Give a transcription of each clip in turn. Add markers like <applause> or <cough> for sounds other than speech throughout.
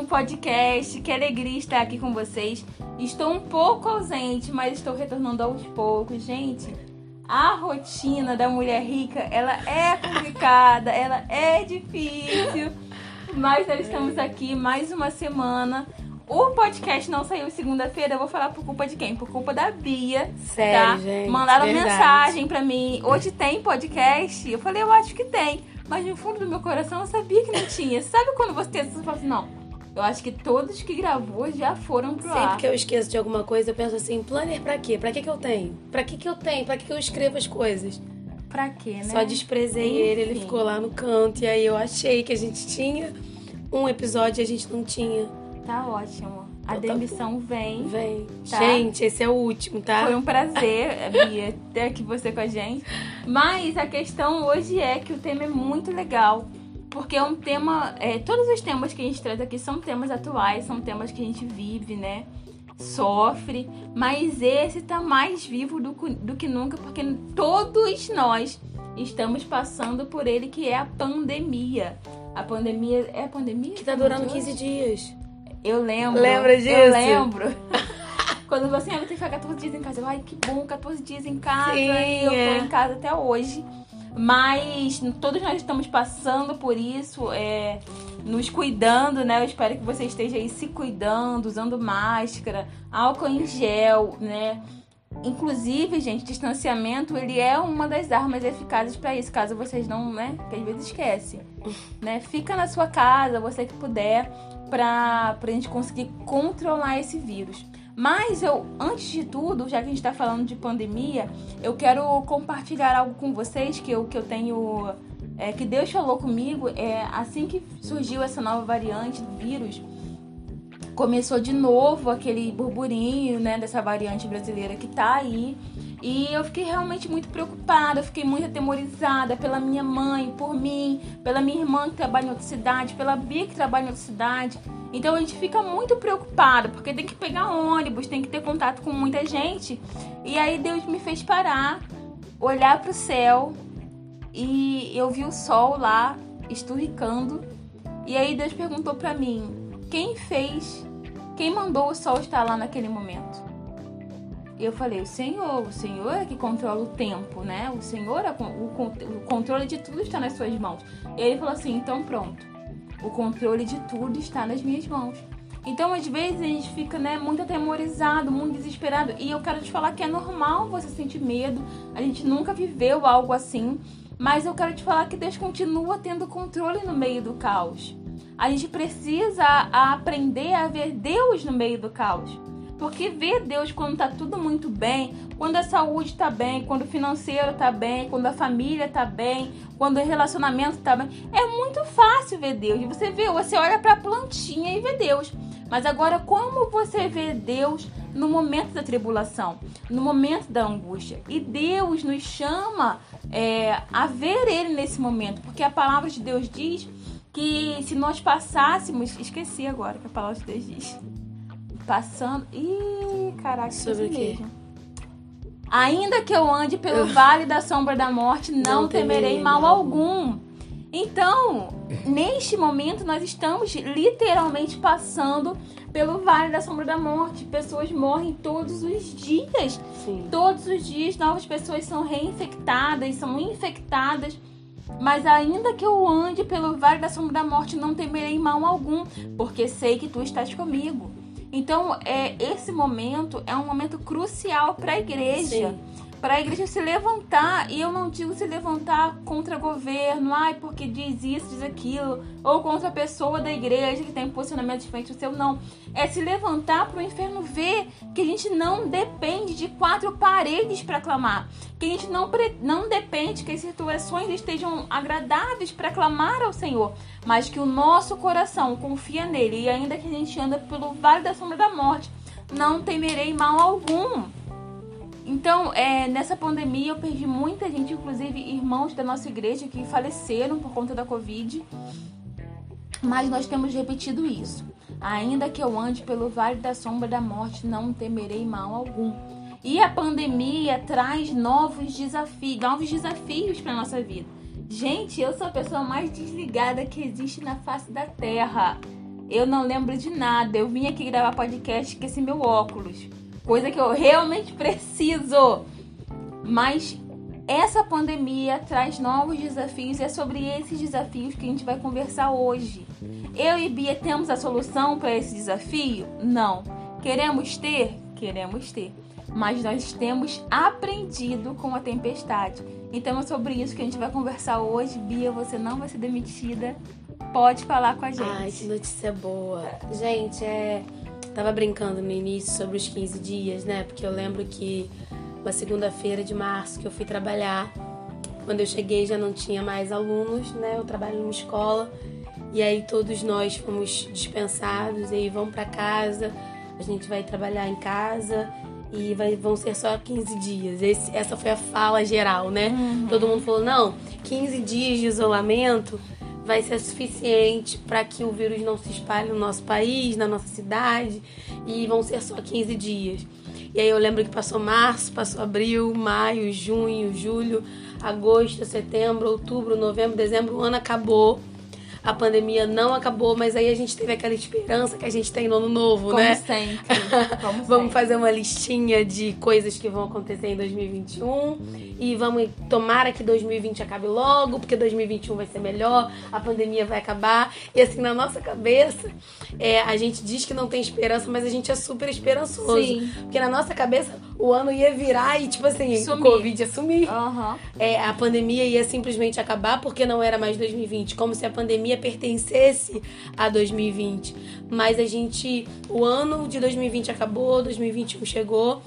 um podcast. Que alegria estar aqui com vocês. Estou um pouco ausente, mas estou retornando aos poucos. Gente, a rotina da mulher rica, ela é <laughs> complicada, ela é difícil. Mas nós estamos aqui mais uma semana. O podcast não saiu segunda-feira, eu vou falar por culpa de quem? Por culpa da Bia. Sério, tá? gente, Mandaram verdade. mensagem pra mim. Hoje tem podcast? Eu falei, eu acho que tem. Mas no fundo do meu coração eu sabia que não tinha. Sabe quando você fala assim, não, eu acho que todos que gravou já foram pro ar. Sempre que eu esqueço de alguma coisa, eu penso assim, planner pra quê? Pra que que eu tenho? Pra que que eu tenho? Pra que que eu escrevo as coisas? Pra quê, né? Só desprezei ele, ele Enfim. ficou lá no canto, e aí eu achei que a gente tinha um episódio e a gente não tinha. Tá ótimo. A Então tá demissão vem. Vem. Tá. Gente, esse é o último, tá? Foi um prazer, <laughs> Bia, ter aqui você com a gente. Mas a questão hoje é que o tema é muito legal. Porque é um tema. é, todos os temas que a gente traz aqui são temas atuais, são temas que a gente vive, né? Sofre. Mas esse tá mais vivo do, do que nunca, porque todos nós estamos passando por ele, que é a pandemia. A pandemia. É a pandemia? Que tá durando 15 dias. Eu lembro. Lembra disso? <laughs> Eu lembro. Quando você, ah, você fica 14 dias em casa. Eu, Ai, que bom, 14 dias em casa. Sim, e eu é. tô em casa até hoje. Mas todos nós estamos passando por isso, é, nos cuidando, né? Eu espero que você esteja aí se cuidando, usando máscara, álcool em gel, né? Inclusive, gente, distanciamento, ele é uma das armas eficazes para isso, caso vocês não, né? Que às vezes esquece, né? Fica na sua casa, você que puder, pra, pra gente conseguir controlar esse vírus. Mas eu, antes de tudo, já que a gente tá falando de pandemia, eu quero compartilhar algo com vocês que eu, que eu tenho. é, que Deus falou comigo é, assim que surgiu essa nova variante do vírus começou de novo aquele burburinho, né, dessa variante brasileira que tá aí. E eu fiquei realmente muito preocupada, fiquei muito atemorizada pela minha mãe, por mim, pela minha irmã que trabalha em outra cidade, pela Bia que trabalha em outra cidade. Então a gente fica muito preocupado, porque tem que pegar ônibus, tem que ter contato com muita gente. E aí Deus me fez parar, olhar pro céu e eu vi o sol lá esturricando. E aí Deus perguntou pra mim: quem fez, quem mandou o sol estar lá naquele momento? E eu falei: o Senhor, o Senhor é que controla o tempo, né? O Senhor, é, o, o controle de tudo está nas suas mãos. E ele falou assim: então pronto, o controle de tudo está nas minhas mãos. Então, às vezes, a gente fica né, muito atemorizado, muito desesperado. E eu quero te falar que é normal você sentir medo. A gente nunca viveu algo assim. Mas eu quero te falar que Deus continua tendo controle no meio do caos. A gente precisa aprender a ver Deus no meio do caos. Porque ver Deus quando tá tudo muito bem, quando a saúde tá bem, quando o financeiro tá bem, quando a família tá bem, quando o relacionamento tá bem, é muito fácil ver Deus. Você vê, você olha pra plantinha e vê Deus. Mas agora, como você vê Deus no momento da tribulação, no momento da angústia? E Deus nos chama é, a ver Ele nesse momento, porque a palavra de Deus diz que se nós passássemos. Esqueci agora que a palavra de Deus diz. Passando. Ih, caraca, Sobre esqueci o quê? mesmo. Ainda que eu ande pelo vale da sombra da morte, não, Não temerei mal algum. Então, neste momento, nós estamos literalmente passando pelo vale da sombra da morte. Pessoas morrem todos os dias. Sim. Todos os dias novas pessoas são reinfectadas, são infectadas. Mas ainda que eu ande pelo vale da sombra da morte, não temerei mal algum, porque sei que tu estás comigo. Então, é, esse momento é um momento crucial para a igreja. Sim. Para a igreja se levantar, e eu não digo se levantar contra governo, ai, porque diz isso, diz aquilo, ou contra a pessoa da igreja que tem posicionamento diferente do seu, não. É se levantar para o inferno ver que a gente não depende de quatro paredes para clamar, que a gente não, não depende que as situações estejam agradáveis para clamar ao Senhor, mas que o nosso coração confia nele, e ainda que a gente anda pelo vale da sombra da morte, não temerei mal algum. Então, é, nessa pandemia eu perdi muita gente, inclusive irmãos da nossa igreja que faleceram por conta da Covid. Mas nós temos repetido isso. Ainda que eu ande pelo vale da sombra da morte, não temerei mal algum. E a pandemia traz novos desafios, novos desafios para nossa vida. Gente, eu sou a pessoa mais desligada que existe na face da Terra. Eu não lembro de nada. Eu vim aqui gravar podcast esqueci meu óculos. Coisa que eu realmente preciso. Mas essa pandemia traz novos desafios e é sobre esses desafios que a gente vai conversar hoje. Eu e Bia temos a solução para esse desafio? Não. Queremos ter? Queremos ter. Mas nós temos aprendido com a tempestade. Então é sobre isso que a gente vai conversar hoje. Bia, você não vai ser demitida. Pode falar com a gente. Ai, que notícia boa. Gente, é. Tava brincando no início sobre os 15 dias, né? Porque eu lembro que uma segunda-feira de março que eu fui trabalhar. Quando eu cheguei já não tinha mais alunos, né? Eu trabalho numa escola. E aí todos nós fomos dispensados e aí vão para casa. A gente vai trabalhar em casa e vai, vão ser só 15 dias. Esse, essa foi a fala geral, né? Uhum. Todo mundo falou: não, 15 dias de isolamento vai ser suficiente para que o vírus não se espalhe no nosso país, na nossa cidade, e vão ser só 15 dias. E aí eu lembro que passou março, passou abril, maio, junho, julho, agosto, setembro, outubro, novembro, dezembro, o ano acabou a pandemia não acabou, mas aí a gente teve aquela esperança que a gente tem no ano novo, Como né? Sempre. Como <laughs> vamos sempre. fazer uma listinha de coisas que vão acontecer em 2021 e vamos tomara que 2020 acabe logo, porque 2021 vai ser melhor, a pandemia vai acabar. E assim, na nossa cabeça, é, a gente diz que não tem esperança, mas a gente é super esperançoso. Sim. Porque na nossa cabeça o ano ia virar e, tipo assim, Sumir. o Covid ia sumir Aham. é, a pandemia ia simplesmente acabar porque não era mais 2020, como se a pandemia pertencesse a 2020. Mas a gente, o ano de 2020 acabou, 2021 chegou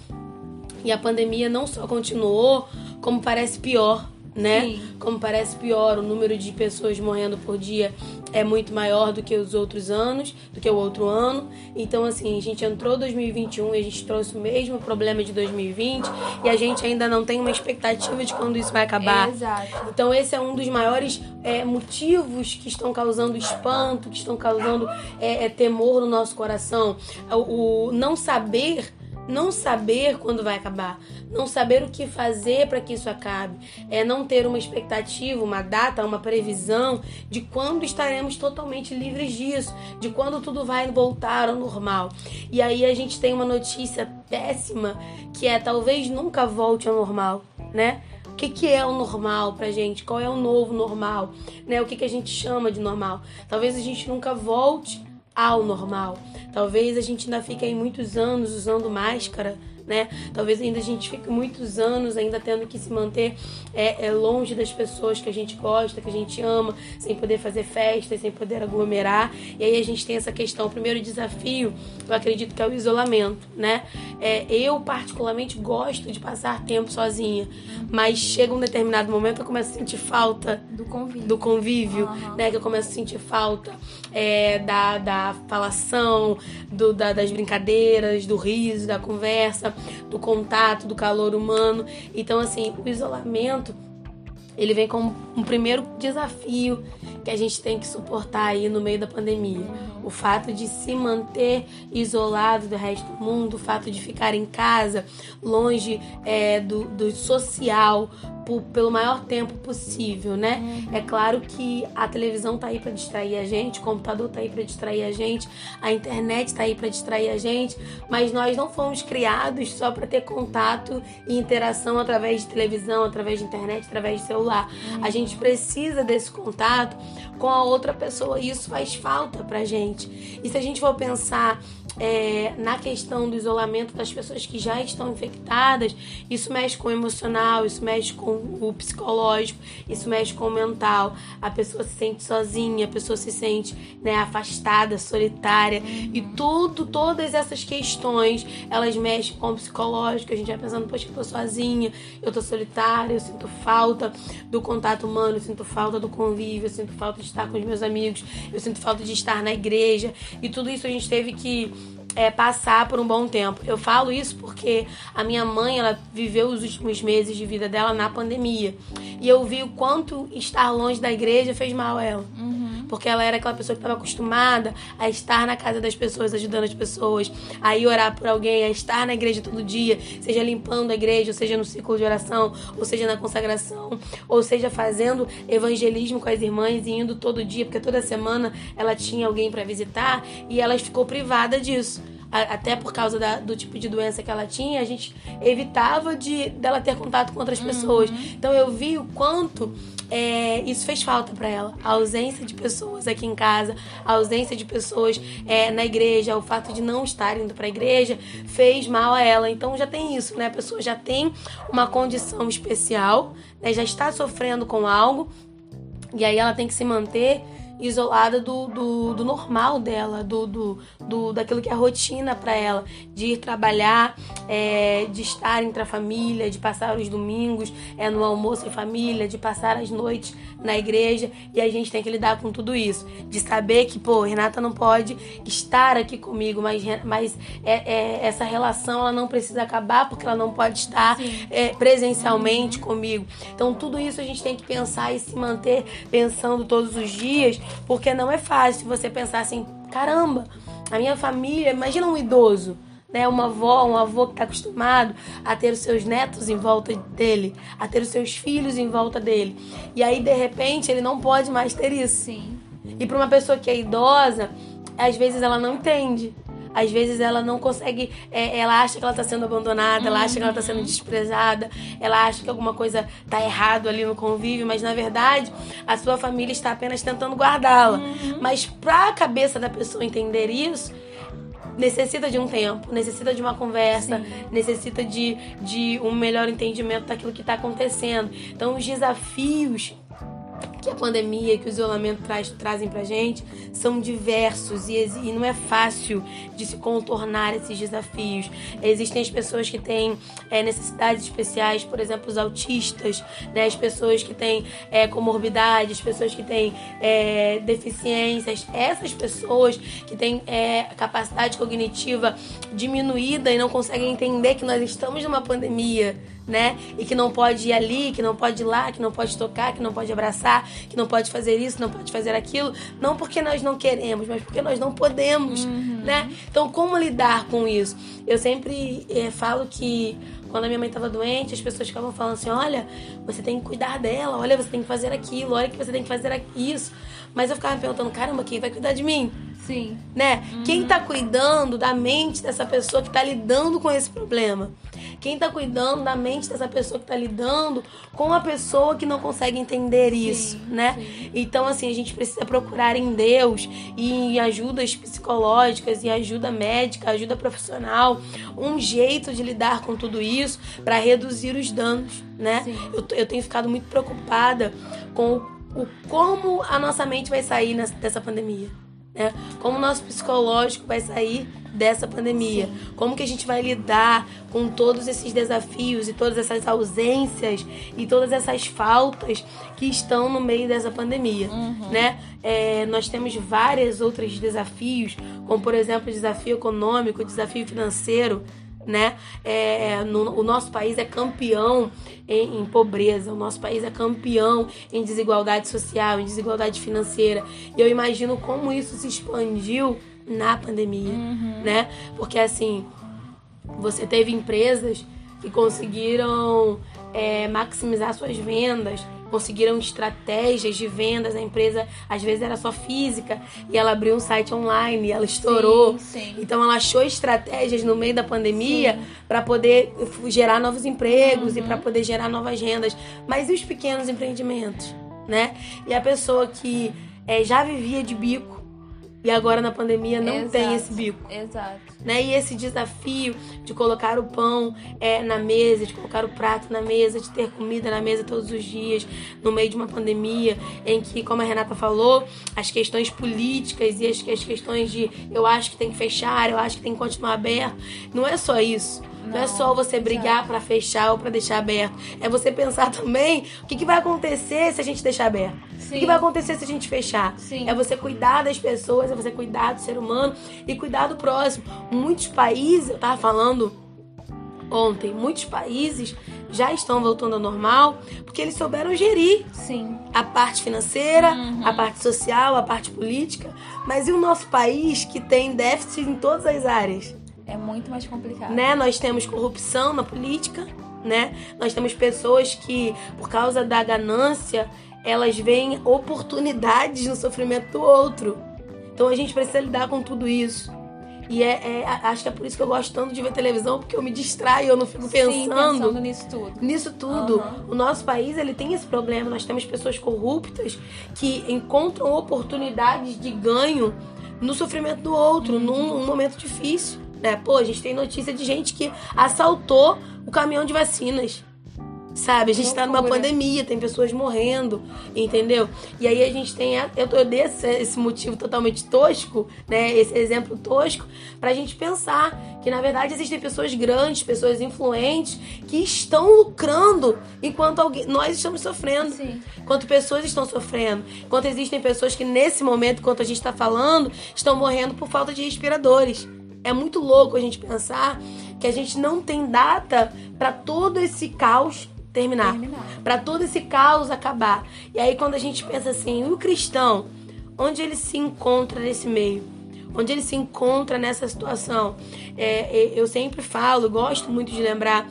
e a pandemia não só continuou, como parece pior, né? Sim. Como parece pior, o número de pessoas morrendo por dia é muito maior do que os outros anos, do que o outro ano. Então, assim, a gente entrou 2021 e a gente trouxe o mesmo problema de 2020 e a gente ainda não tem uma expectativa de quando isso vai acabar. Exato. Então esse é um dos maiores é, motivos que estão causando espanto, que estão causando é, é, temor no nosso coração. O, o não saber, não saber quando vai acabar, não saber o que fazer para que isso acabe, é não ter uma expectativa, uma data, uma previsão de quando estaremos totalmente livres disso, de quando tudo vai voltar ao normal. E aí a gente tem uma notícia péssima que é talvez nunca volte ao normal, né? O que, que é o normal pra gente? Qual é o novo normal? Né? O que, que a gente chama de normal? Talvez a gente nunca volte ao normal. Talvez a gente ainda fique aí muitos anos usando máscara, né? Talvez ainda a gente fique muitos anos ainda tendo que se manter é, é, longe das pessoas que a gente gosta, que a gente ama, sem poder fazer festas, sem poder aglomerar. E aí a gente tem essa questão. O primeiro desafio, eu acredito que é o isolamento, né? É, eu particularmente gosto de passar tempo sozinha, mas chega um determinado momento eu começo a sentir falta Do convite. do convívio, Aham. né? Que eu começo a sentir falta é, da, da falação, do, da- das brincadeiras, do riso, da conversa, do contato, do calor humano. Então, assim, o isolamento ele vem como um primeiro desafio que a gente tem que suportar aí no meio da pandemia. O fato de se manter isolado do resto do mundo, o fato de ficar em casa, longe é, do, do social, por- pelo maior tempo possível, né? É claro que a televisão tá aí para distrair a gente, o computador tá aí para distrair a gente, a internet tá aí para distrair a gente, mas nós não fomos criados só para ter contato e interação através de televisão, através de internet, através de celular. A gente precisa desse contato com a outra pessoa e isso faz falta pra gente. E se a gente for pensar é, na questão do isolamento das pessoas que já estão infectadas, isso mexe com o emocional, isso mexe com o psicológico, isso mexe com o mental. A pessoa se sente sozinha, a pessoa se sente né, afastada, solitária e tudo, todas essas questões, elas mexem com o psicológico. A gente vai pensando, poxa, eu tô sozinha, eu tô solitária, eu sinto falta do contato humano, eu sinto falta do convívio, eu sinto falta de estar com os meus amigos, eu sinto falta de estar na igreja e tudo isso a gente teve que é, passar por um bom tempo. Eu falo isso porque a minha mãe, ela viveu os últimos meses de vida dela na pandemia. E eu vi o quanto estar longe da igreja fez mal a ela. Uhum. porque ela era aquela pessoa que estava acostumada a estar na casa das pessoas, ajudando as pessoas, a ir orar por alguém, a estar na igreja todo dia, seja limpando a igreja, ou seja no ciclo de oração, ou seja na consagração, ou seja fazendo evangelismo com as irmãs e indo todo dia, porque toda semana ela tinha alguém para visitar e ela ficou privada disso até por causa da, do tipo de doença que ela tinha, a gente evitava de dela ter contato com outras pessoas. Uhum. Então eu vi o quanto é, isso fez falta para ela. A ausência de pessoas aqui em casa, a ausência de pessoas é, na igreja, o fato de não estar indo para a igreja fez mal a ela. Então já tem isso, né? A pessoa já tem uma condição especial, né? já está sofrendo com algo e aí ela tem que se manter isolada do, do, do normal dela, do, do, do, daquilo que é rotina para ela, de ir trabalhar, é, de estar entre a família, de passar os domingos é, no almoço em família, de passar as noites na igreja. E a gente tem que lidar com tudo isso, de saber que, pô, Renata não pode estar aqui comigo, mas, mas é, é, essa relação ela não precisa acabar porque ela não pode estar é, presencialmente comigo. Então tudo isso a gente tem que pensar e se manter pensando todos os dias porque não é fácil você pensar assim, caramba, a minha família, imagina um idoso, né? Uma avó, um avô que está acostumado a ter os seus netos em volta dele, a ter os seus filhos em volta dele. E aí, de repente, ele não pode mais ter isso. Sim. E para uma pessoa que é idosa, às vezes ela não entende às vezes ela não consegue, é, ela acha que ela está sendo abandonada, ela acha que ela está sendo desprezada, ela acha que alguma coisa está errado ali no convívio, mas na verdade a sua família está apenas tentando guardá-la. Uhum. Mas para a cabeça da pessoa entender isso, necessita de um tempo, necessita de uma conversa, Sim. necessita de, de um melhor entendimento daquilo que está acontecendo. Então, os desafios que a pandemia, que o isolamento traz, trazem pra gente são diversos e, e não é fácil de se contornar esses desafios. Existem as pessoas que têm é, necessidades especiais, por exemplo, os autistas, né, as pessoas que têm é, comorbidades, pessoas que têm é, deficiências. Essas pessoas que têm é, capacidade cognitiva diminuída e não conseguem entender que nós estamos numa pandemia né? E que não pode ir ali, que não pode ir lá, que não pode tocar, que não pode abraçar, que não pode fazer isso, não pode fazer aquilo, não porque nós não queremos, mas porque nós não podemos, uhum. né? Então, como lidar com isso? Eu sempre é, falo que quando a minha mãe estava doente, as pessoas ficavam falando assim: olha, você tem que cuidar dela, olha, você tem que fazer aquilo, olha que você tem que fazer isso. Mas eu ficava me perguntando: caramba, quem vai cuidar de mim? Sim. Né? Uhum. Quem tá cuidando da mente dessa pessoa que tá lidando com esse problema? Quem tá cuidando da mente dessa pessoa que tá lidando com a pessoa que não consegue entender isso, sim, né? Sim. Então, assim, a gente precisa procurar em Deus e em ajudas psicológicas e ajuda médica, ajuda profissional, um jeito de lidar com tudo isso para reduzir os danos, né? Eu, eu tenho ficado muito preocupada com o, o como a nossa mente vai sair nessa, dessa pandemia né? Como o nosso psicológico vai sair dessa pandemia? Sim. Como que a gente vai lidar com todos esses desafios e todas essas ausências e todas essas faltas que estão no meio dessa pandemia, uhum. né? É, nós temos vários outros desafios, como por exemplo o desafio econômico, o desafio financeiro, né? É, no, o nosso país é campeão em, em, pobreza, o nosso país é campeão em desigualdade social, em desigualdade financeira. E eu imagino como isso se expandiu na pandemia, uhum. né? Porque assim, você teve empresas que conseguiram é, maximizar suas vendas, conseguiram estratégias de vendas. A empresa às vezes era só física e ela abriu um site online, e ela estourou. Sim, sim. Então ela achou estratégias no meio da pandemia para poder gerar novos empregos uhum. e para poder gerar novas rendas. Mas e os pequenos empreendimentos, né? E a pessoa que é, já vivia de bico e agora na pandemia não Exato. tem esse bico. Exato. Né? E esse desafio de colocar o pão é, na mesa, de colocar o prato na mesa, de ter comida na mesa todos os dias, no meio de uma pandemia, em que, como a Renata falou, as questões políticas e as, as questões de eu acho que tem que fechar, eu acho que tem que continuar aberto, não é só isso. Não, é só você brigar para fechar ou para deixar aberto. É você pensar <laughs> também o que, que vai acontecer se a gente deixar aberto. Sim. O que vai acontecer se a gente fechar? Sim. É você cuidar das pessoas, é você cuidar do ser humano e cuidar do próximo. Muitos países, eu tava falando ontem, muitos países já estão voltando ao normal, porque eles souberam gerir Sim. a parte financeira, Uhum. a parte social, a parte política. Mas e o nosso país que tem déficit em todas as áreas? É muito mais complicado. né? Nós temos corrupção na política, né? Nós temos pessoas que, por causa da ganância, elas veem oportunidades no sofrimento do outro. Então a gente precisa lidar com tudo isso. E é, é- acho que é por isso que eu gosto tanto de ver televisão, porque eu me distraio, eu não fico Sim, pensando pensando nisso tudo. nisso tudo. Aham. O nosso país ele tem esse problema. Nós temos pessoas corruptas que encontram oportunidades de ganho no sofrimento do outro, num, num momento difícil. Né? Pô, a gente tem notícia de gente que assaltou o caminhão de vacinas. Sabe, a gente tá numa pandemia, tem pessoas morrendo, entendeu? E aí a gente tem. a- Eu, eu dei esse, esse motivo totalmente tosco, né? Esse exemplo tosco, pra gente pensar que na verdade existem pessoas grandes, pessoas influentes, que estão lucrando enquanto alguém, nós estamos sofrendo. Sim. Enquanto pessoas estão sofrendo. Enquanto existem pessoas que nesse momento, enquanto a gente está falando, estão morrendo por falta de respiradores. É muito louco a gente pensar que a gente não tem data para todo esse caos terminar. Terminar. Para todo esse caos acabar. E aí quando a gente pensa assim, o cristão, onde ele se encontra nesse meio? Onde ele se encontra nessa situação? É, é, eu sempre falo, gosto muito de lembrar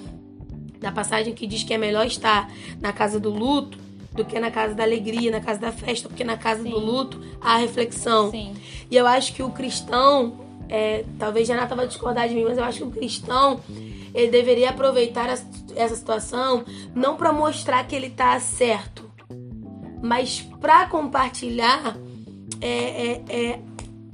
da passagem que diz que é melhor estar na casa do luto do que na casa da alegria, na casa da festa, porque na casa do Sim. luto há reflexão. Sim. E eu acho que o cristão, é, talvez Renata vai discordar de mim, mas eu acho que o cristão ele deveria aproveitar essa situação não para mostrar que ele tá certo, mas para compartilhar é, é, é,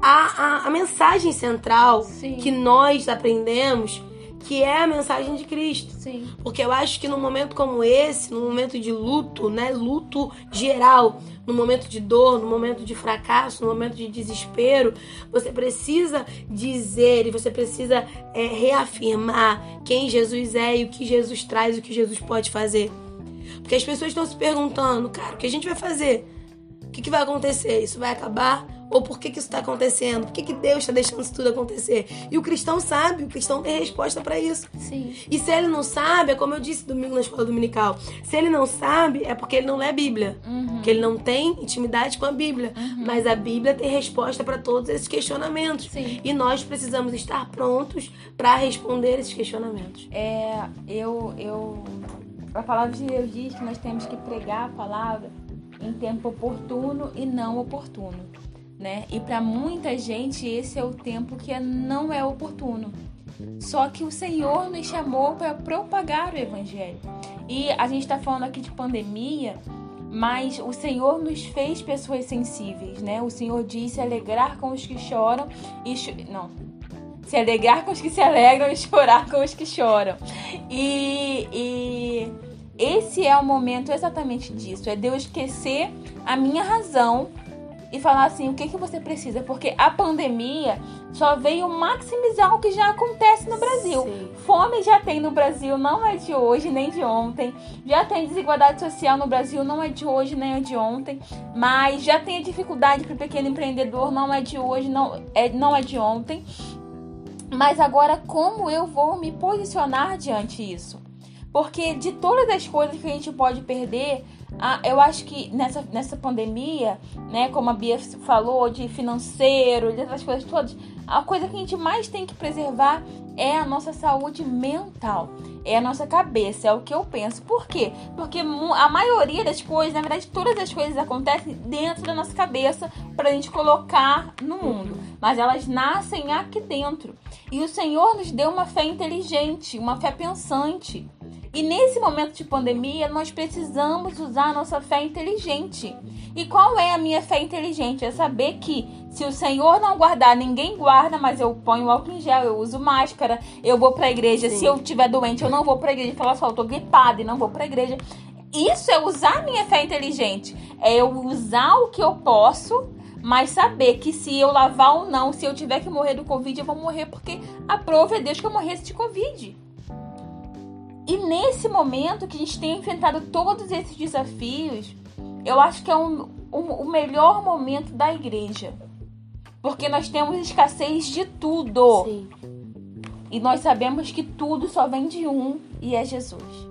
a, a, a mensagem central Sim. que nós aprendemos, que é a mensagem de Cristo. Sim. Porque eu acho que num momento como esse, num momento de luto, né? Luto geral, no momento de dor, no momento de fracasso, no momento de desespero, você precisa dizer e você precisa é, reafirmar quem Jesus é e o que Jesus traz, o que Jesus pode fazer. Porque as pessoas estão se perguntando, cara, o que a gente vai fazer? O que, que vai acontecer? Isso vai acabar? Ou por que, que isso está acontecendo? Por que, que Deus está deixando isso tudo acontecer? E o cristão sabe, o cristão tem resposta para isso. Sim. E se ele não sabe, é como eu disse domingo na escola dominical. Se ele não sabe, é porque ele não lê a Bíblia. Uhum. Que ele não tem intimidade com a Bíblia. Mas a Bíblia tem resposta para todos esses questionamentos. Sim. E nós precisamos estar prontos para responder esses questionamentos. É, eu, eu. A palavra de Deus diz que nós temos que pregar a palavra em tempo oportuno e não oportuno, né? E para muita gente esse é o tempo que é- não é oportuno. Só que o Senhor nos chamou para propagar o evangelho. E a gente está falando aqui de pandemia, mas o Senhor nos fez pessoas sensíveis, né? O Senhor diz se alegrar com os que choram e cho- não, se alegrar com os que se alegram e chorar com os que choram. E, e esse é o momento exatamente disso. É Deus esquecer a minha razão e falar assim, o que, que você precisa? Porque a pandemia só veio maximizar o que já acontece no Brasil. Sim. Fome já tem no Brasil, não é de hoje nem de ontem. Já tem desigualdade social no Brasil, não é de hoje nem é de ontem. Mas já tem a dificuldade para o pequeno empreendedor, não é de hoje, não é, não é de ontem. Mas agora, como eu vou me posicionar diante isso? Porque de todas as coisas que a gente pode perder, a- eu acho que nessa, nessa pandemia, né, como a Bia falou, de financeiro, dessas coisas todas, a coisa que a gente mais tem que preservar é a nossa saúde mental. É a nossa cabeça, é o que eu penso. Por quê? Porque a maioria das coisas, na verdade, todas as coisas acontecem dentro da nossa cabeça pra gente colocar no mundo. Mas elas nascem aqui dentro. E o Senhor nos deu uma fé inteligente, uma fé pensante. E nesse momento de pandemia, nós precisamos usar a nossa fé inteligente. E qual é a minha fé inteligente? É saber que se o Senhor não guardar, ninguém guarda, mas eu ponho álcool em gel, eu uso máscara, eu vou pra igreja. Sim. Se eu estiver doente, eu não vou pra igreja. Falar só, eu tô gripada e não vou pra igreja. Isso é usar a minha fé inteligente. É eu usar o que eu posso, mas saber que se eu lavar ou não, se eu tiver que morrer do Covid, eu vou morrer porque a prova é Deus que eu morresse de Covid. E nesse momento que a gente tem enfrentado todos esses desafios, eu acho que é um, um- o melhor momento da igreja. Porque nós temos escassez de tudo. Sim. E nós sabemos que tudo só vem de um e é Jesus.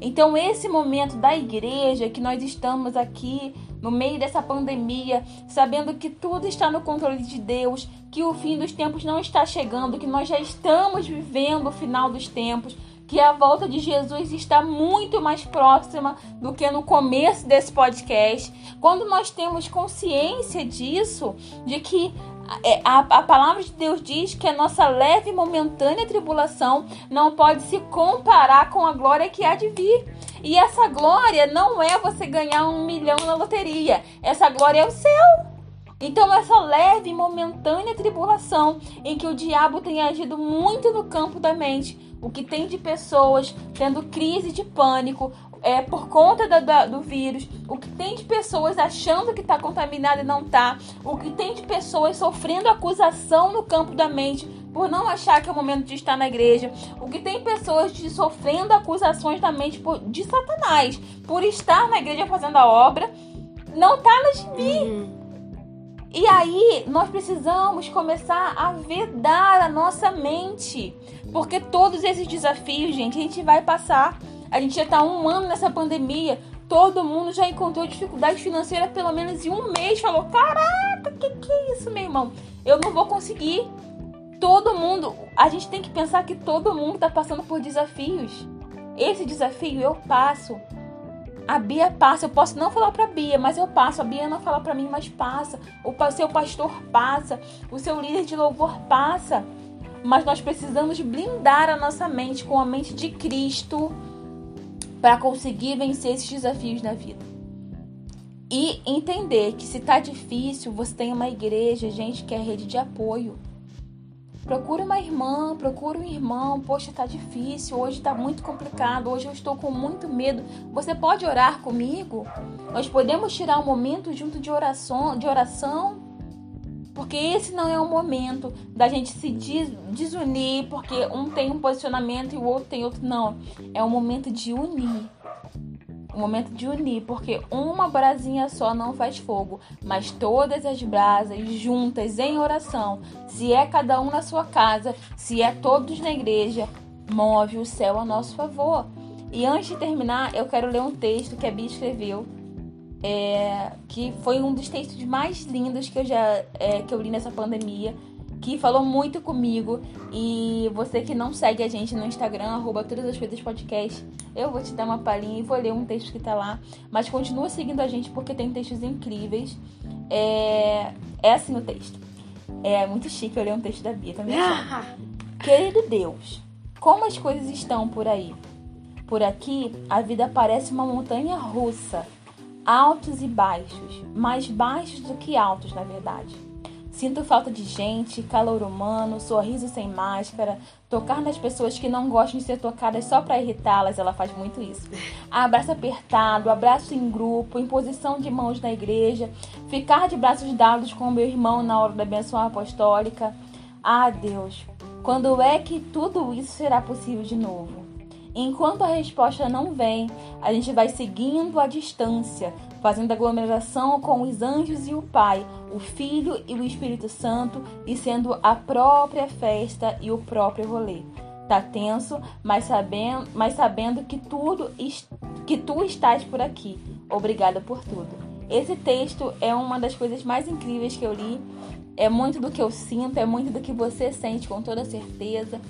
Então, esse momento da igreja que nós estamos aqui no meio dessa pandemia, sabendo que tudo está no controle de Deus, que o fim dos tempos não está chegando, que nós já estamos vivendo o final dos tempos, que a volta de Jesus está muito mais próxima do que no começo desse podcast. Quando nós temos consciência disso, de que é, a, a, palavra de Deus diz que a nossa leve e momentânea tribulação não pode se comparar com a glória que há de vir. E essa glória não é você ganhar um milhão na loteria. Essa glória é o céu. Então, essa leve e momentânea tribulação em que o diabo tem agido muito no campo da mente, o que tem de pessoas tendo crise de pânico é, por conta da, da, do vírus, o que tem de pessoas achando que está contaminado e não está, o que tem de pessoas sofrendo acusação no campo da mente por não achar que é o momento de estar na igreja, o que tem pessoas de sofrendo acusações da mente por, de Satanás por estar na igreja fazendo a obra, não está no gibi. Uhum. E aí nós precisamos começar a vedar a nossa mente. Porque todos esses desafios, gente, a gente vai passar. A gente já está um ano nessa pandemia. Todo mundo já encontrou dificuldade financeira pelo menos em um mês. Falou: Caraca, que que é isso, meu irmão? Eu não vou conseguir. Todo mundo, a gente tem que pensar que todo mundo está passando por desafios. Esse desafio eu passo. A Bia passa, eu posso não falar para Bia, mas eu passo. A Bia não fala para mim, mas passa. O seu pastor passa, o seu líder de louvor passa. Mas nós precisamos blindar a nossa mente com a mente de Cristo para conseguir vencer esses desafios na vida. E entender que se tá difícil, você tem uma igreja, gente que é rede de apoio. Procura uma irmã, procura um irmão. Poxa, tá difícil, hoje tá muito complicado, hoje eu estou com muito medo. Você pode orar comigo? Nós podemos tirar um momento junto de oração, de oração porque esse não é o momento da gente se desunir, porque um tem um posicionamento e o outro tem outro. Não. É o momento de unir o momento de unir, porque uma brasinha só não faz fogo, mas todas as brasas juntas em oração, se é cada um na sua casa, se é todos na igreja, move o céu a nosso favor. E antes de terminar, eu quero ler um texto que a Bia escreveu, é, que foi um dos textos mais lindos que eu já é, que eu li nessa pandemia que falou muito comigo. E você que não segue a gente no Instagram, arroba todas as coisas podcast, eu vou te dar uma palhinha e vou ler um texto que tá lá. Mas continua seguindo a gente porque tem textos incríveis. É, é assim o texto. É muito chique eu ler um texto da Bia também. Querido Deus, como as coisas estão por aí? Por aqui, a vida parece uma montanha russa. Altos e baixos, mais baixos do que altos, na verdade. Sinto falta de gente, calor humano, sorriso sem máscara, tocar nas pessoas que não gostam de ser tocadas só para irritá-las, ela faz muito isso. Abraço apertado, abraço em grupo, imposição de mãos na igreja, ficar de braços dados com meu irmão na hora da benção apostólica. Ah, Deus, quando é que tudo isso será possível de novo? Enquanto a resposta não vem, a gente vai seguindo a distância, fazendo aglomeração com os anjos e o Pai, o Filho e o Espírito Santo, e sendo a própria festa e o próprio rolê. Tá tenso, mas sabendo, mas sabendo que tudo que tu estás por aqui. Obrigada por tudo. Esse texto é uma das coisas mais incríveis que eu li. É muito do que eu sinto, é muito do que você sente com toda certeza.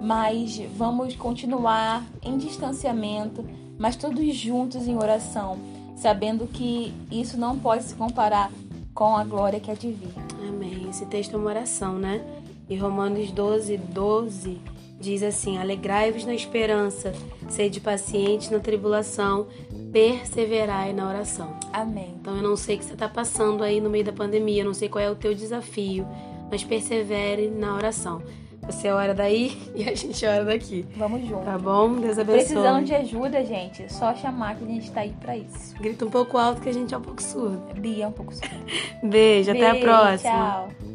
Mas vamos continuar em distanciamento, mas todos juntos em oração sabendo que isso não pode se comparar com a glória que há de vir. Amém. Esse texto é uma oração, né? E Romanos 12, 12 diz assim: Alegrai-vos na esperança, sede pacientes na tribulação, perseverai na oração. Amém. Então eu não sei o que você está passando aí no meio da pandemia, eu não sei qual é o teu desafio, mas persevere na oração. Você ora daí <laughs> e a gente ora daqui. Vamos junto. Tá bom? Deus abençoe. Precisando de ajuda, gente, é só chamar que a gente tá aí pra isso. Grita um pouco alto que a gente é um pouco surdo. Bia é um pouco surdo. Beijo, <laughs> Beijo até a próxima. Tchau.